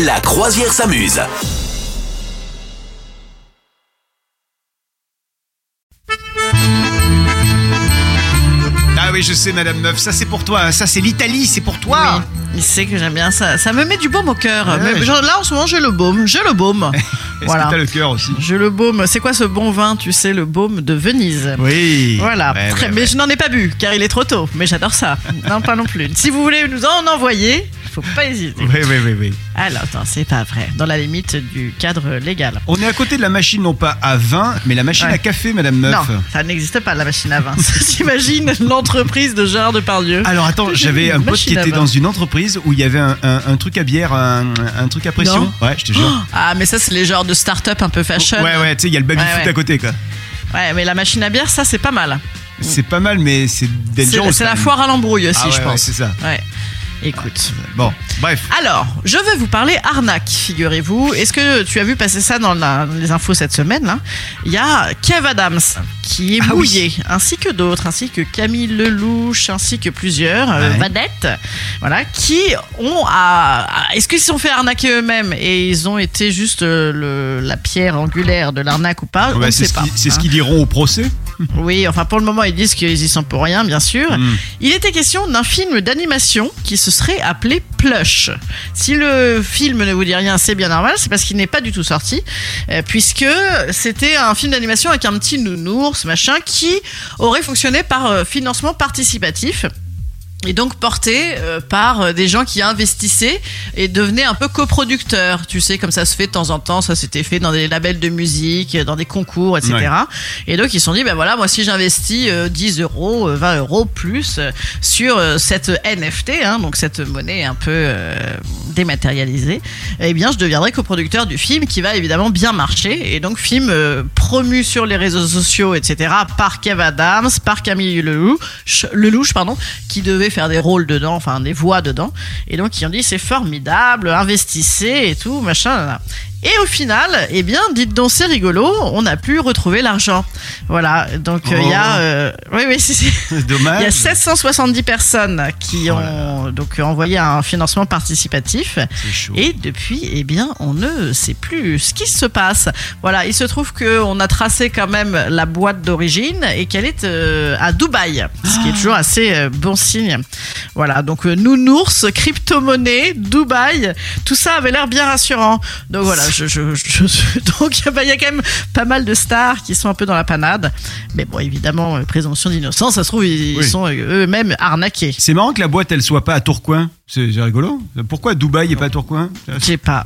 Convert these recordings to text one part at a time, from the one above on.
La croisière s'amuse. Ah oui, je sais, Madame Meuf, ça c'est pour toi, ça c'est l'Italie, c'est pour toi. Oui, il sait que j'aime bien ça. Ça me met du baume au cœur. Ouais, Mais ouais. genre, là, en ce moment, j'ai le baume. J'ai le baume. Est-ce voilà. que t'as le cœur aussi J'ai le baume. C'est quoi ce bon vin Tu sais, le baume de Venise? Oui. Voilà, Ouais, Très- ouais, mais ouais. je n'en ai pas bu car il est trop tôt. Mais j'adore ça. non, pas non plus. Si vous voulez nous en envoyer, faut pas hésiter. Oui, oui, oui, oui. Alors, attends, c'est pas vrai. Dans la limite du cadre légal. On est à côté de la machine, non pas à vin, mais la machine Ouais. à café, Madame Meuf. Non, ça n'existe pas la machine à vin. T'imagines l'entreprise de Gérard Depardieu Alors attends, j'avais un pote qui Machine à était vin. dans une entreprise où il y avait un, un- un truc à bière, un, un truc à pression. Non. Ouais, je te jure. Ah, mais ça, c'est les genres de start-up un peu fashion. Ouais, ouais, tu sais, il y a le baby Ouais, foot ouais. à côté, quoi. Ouais, mais la machine à bière, ça, c'est pas mal. C'est pas mal, mais c'est C'est dangereux. c'est la foire à l'embrouille aussi, Ah je pense. c'est ça. Ouais. Écoute. Bon, bref. Alors, je vais vous parler arnaque, figurez-vous. Est-ce que tu as vu passer ça dans la- les infos cette semaine là Il y a Kev Adams qui est Ah oui. mouillé, ainsi que d'autres, ainsi que Camille Lelouch, ainsi que plusieurs euh, Ouais. vedettes, voilà, qui ont à, à- Est-ce qu'ils se sont fait arnaquer eux-mêmes et ils ont été juste euh, le- la pierre angulaire de l'arnaque ou pas? On Ouais, ne c'est sait ce pas. c'est ce hein. qu'ils diront au procès. Oui, enfin pour le moment ils disent qu'ils y sont pour rien, bien sûr. Mm. Il était question d'un film d'animation qui se serait appelé Plush. Si le film ne vous dit rien, c'est bien normal, c'est parce qu'il n'est pas du tout sorti, euh, puisque c'était un film d'animation avec un petit nounours, machin, qui aurait fonctionné par euh, financement participatif. Et donc porté euh, par euh, des gens qui investissaient et devenaient un peu coproducteurs. Tu sais, comme ça se fait de temps en temps, ça s'était fait dans des labels de musique, dans des concours, etc. Ouais. Et donc ils se sont dit, ben voilà, moi si j'investis euh, 10 euros, euh, 20 euros plus euh, sur euh, cette NFT, hein, donc cette monnaie un peu euh, dématérialisée, eh bien je deviendrai coproducteur du film qui va évidemment bien marcher. Et donc film euh, promu sur les réseaux sociaux, etc. par Kev Adams, par Camille Lelouch, Lelouch pardon, qui devait faire des rôles dedans, enfin des voix dedans. Et donc ils ont dit c'est formidable, investissez et tout, machin. Et au final, eh bien, dites donc, c'est rigolo, on a pu retrouver l'argent. Voilà, donc euh, il y a... Oh. euh, oui, oui, c'est... c'est- Dommage. Il y a 770 personnes qui ont donc envoyé un financement participatif. C'est chaud. Et depuis, eh bien, on ne sait plus ce qui se passe. Voilà, il se trouve qu'on a tracé quand même la boîte d'origine et qu'elle est euh, à Dubaï, ce qui est toujours assez euh, bon signe. Voilà, donc nounours, crypto-monnaie, Dubaï, tout ça avait l'air bien rassurant. Donc voilà, je, je, je- je- donc bah, il y a quand même pas mal de stars qui sont un peu dans la panade. Mais bon, évidemment, euh, présomption d'innocence, ça se trouve, ils, Oui. sont euh, eux-mêmes arnaqués. C'est marrant que la boîte elle soit pas à Tourcoing. C'est rigolo. Pourquoi Dubaï est pas à Tourcoing? Je sais pas.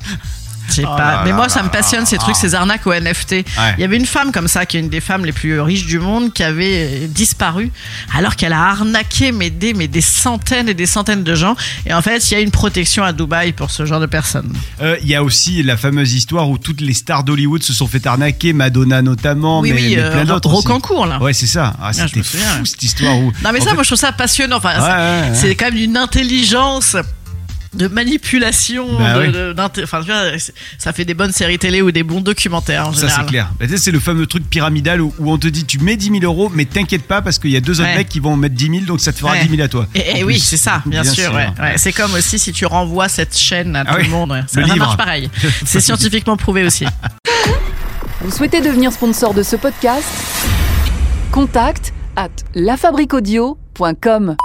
Sais Oh pas. là Mais là moi, ça me passionne ces trucs, ces arnaques au NFT. Ouais. Il y avait une femme comme ça, qui est une des femmes les plus riches du monde, qui avait euh, disparu, alors qu'elle a arnaqué mais des, mais des centaines et des centaines de gens. Et en fait, il y a une protection à Dubaï pour ce genre de personnes. Euh, Il y a aussi la fameuse histoire où toutes les stars d'Hollywood se sont fait arnaquer, Madonna notamment, oui, mais, oui, mais euh, plein d'autres. Rocancourt, là. Ouais, c'est ça. Ah, je C'était fou cette histoire où. Non, mais en ça, fait- moi, je trouve ça passionnant. Enfin, Ouais, ouais, ouais. c'est quand même une intelligence de manipulation. Bah de- ouais. de- d'inté- enfin, tu vois, c'est- ça fait des bonnes séries télé ou des bons documentaires en Ça général. c'est clair. Bah, tu sais, c'est le fameux truc pyramidal où, où on te dit tu mets 10 000 euros, mais t'inquiète pas parce qu'il y a deux autres Ouais. mecs qui vont mettre 10 000, donc ça te fera Ouais. 10 000 à toi. Et, oui, c'est ça, bien, sûr. ouais. Ouais, C'est comme aussi si tu renvoies cette chaîne à Ah tout oui, le monde. ouais. Ça, le ça livre. marche pareil. C'est scientifiquement prouvé aussi. Vous souhaitez devenir sponsor de ce podcast? Contact à lafabriquaudio.com.